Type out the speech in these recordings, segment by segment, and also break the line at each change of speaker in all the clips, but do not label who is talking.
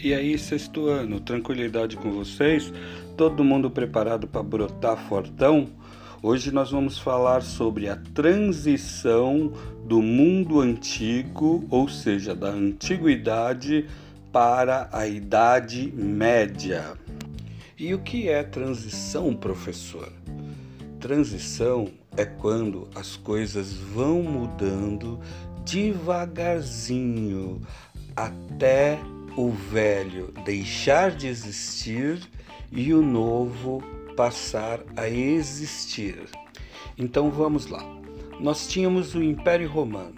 E aí, sexto ano, tranquilidade com vocês? Todo mundo preparado para brotar fortão? Hoje nós vamos falar sobre a transição do mundo antigo, ou seja, da antiguidade, para a Idade Média. E o que é transição, professor? Transição é quando as coisas vão mudando devagarzinho até o velho deixar de existir e o novo passar a existir. Então vamos lá. Nós tínhamos o Império Romano.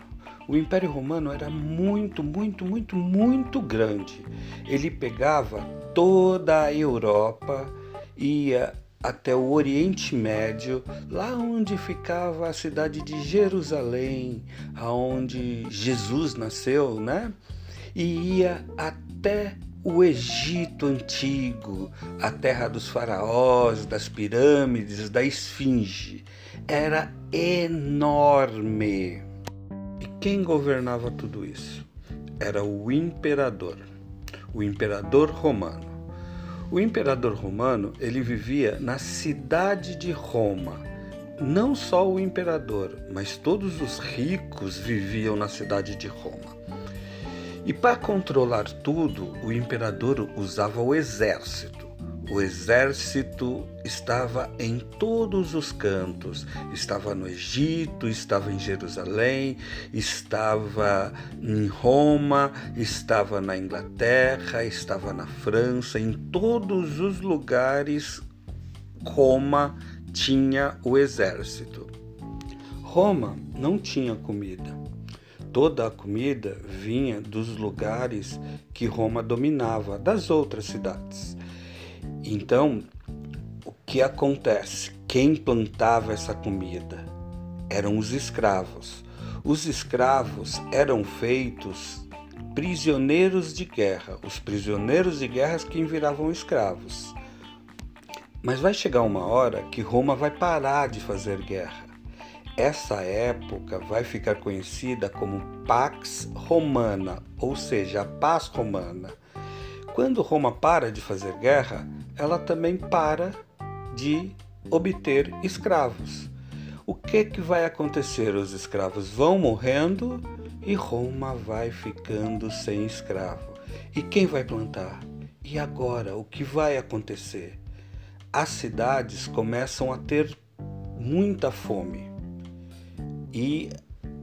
O Império Romano era muito, muito, muito, muito grande. Ele pegava toda a Europa, ia até o Oriente Médio, lá onde ficava a cidade de Jerusalém, aonde Jesus nasceu, né? E ia até o Egito antigo, a terra dos faraós, das pirâmides, da esfinge. Era enorme. E quem governava tudo isso? Era o imperador, o imperador romano. O imperador romano, ele vivia na cidade de Roma. Não só o imperador, mas todos os ricos viviam na cidade de Roma. E para controlar tudo, o imperador usava o exército. O exército estava em todos os cantos. Estava no Egito, estava em Jerusalém, estava em Roma, estava na Inglaterra, estava na França, em todos os lugares Roma tinha o exército. Roma não tinha comida. Toda a comida vinha dos lugares que Roma dominava, das outras cidades. Então, o que acontece? Quem plantava essa comida eram os escravos. Os escravos eram feitos prisioneiros de guerra, os prisioneiros de guerra que viravam escravos. Mas vai chegar uma hora que Roma vai parar de fazer guerra. Essa época vai ficar conhecida como Pax Romana, ou seja, a paz romana. Quando Roma para de fazer guerra, ela também para de obter escravos. O que que vai acontecer? Os escravos vão morrendo e Roma vai ficando sem escravo. E quem vai plantar? E agora, o que vai acontecer? As cidades começam a ter muita fome e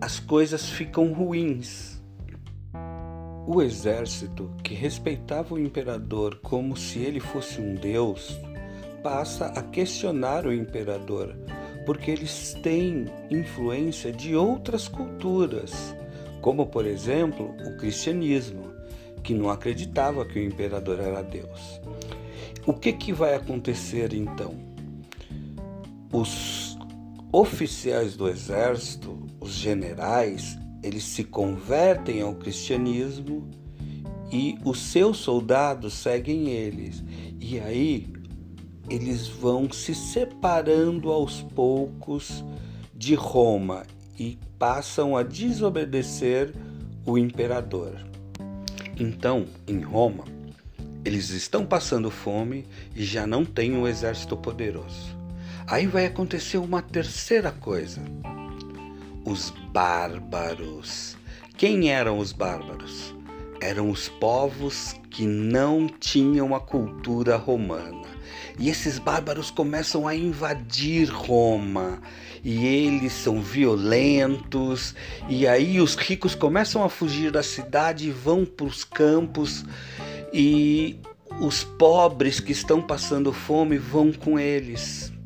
as coisas ficam ruins. O exército, que respeitava o imperador como se ele fosse um deus, passa a questionar o imperador, porque eles têm influência de outras culturas, como por exemplo o cristianismo, que não acreditava que o imperador era Deus. O que, que vai acontecer então? Os oficiais do exército, os generais, eles se convertem ao cristianismo e os seus soldados seguem eles. E aí eles vão se separando aos poucos de Roma e passam a desobedecer o imperador. Então, em Roma, eles estão passando fome e já não têm um exército poderoso. Aí vai acontecer uma terceira coisa. Os bárbaros. Quem eram os bárbaros? Eram os povos que não tinham a cultura romana. E esses bárbaros começam a invadir Roma. E eles são violentos. E aí os ricos começam a fugir da cidade e vão para os campos. E os pobres que estão passando fome vão com eles.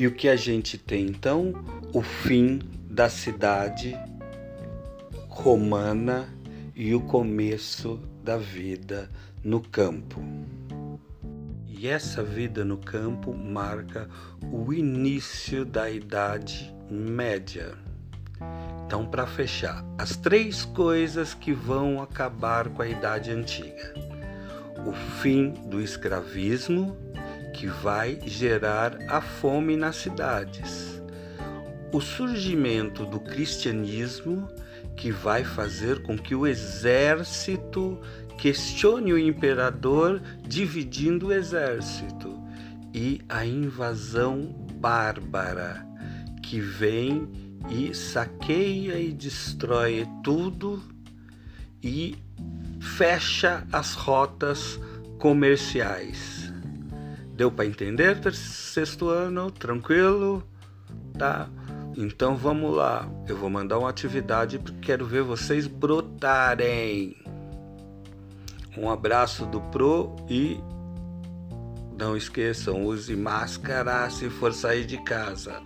E o que a gente tem então? O fim da cidade romana e o começo da vida no campo. E essa vida no campo marca o início da Idade Média. Então, para fechar, as três coisas que vão acabar com a Idade Antiga: o fim do escravismo, que vai gerar a fome nas cidades. o surgimento do cristianismo que vai fazer com que o exército questione o imperador, dividindo o exército, e a invasão bárbara que vem e saqueia e destrói tudo e fecha as rotas comerciais. Deu para entender, sexto ano? Tranquilo? Tá? Então vamos lá. Eu vou mandar uma atividade porque quero ver vocês brotarem. Um abraço do Pro e não esqueçam, use máscara se for sair de casa.